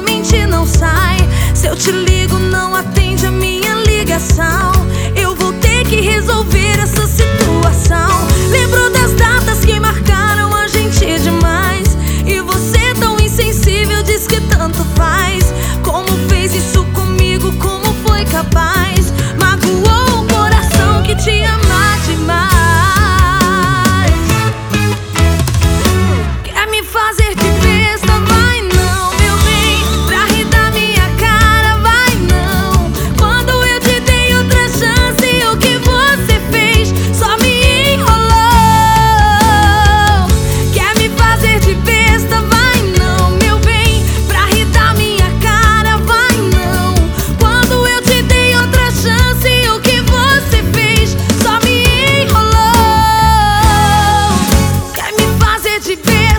mente não sai. Se eu te ligo, não atende a minha te ver.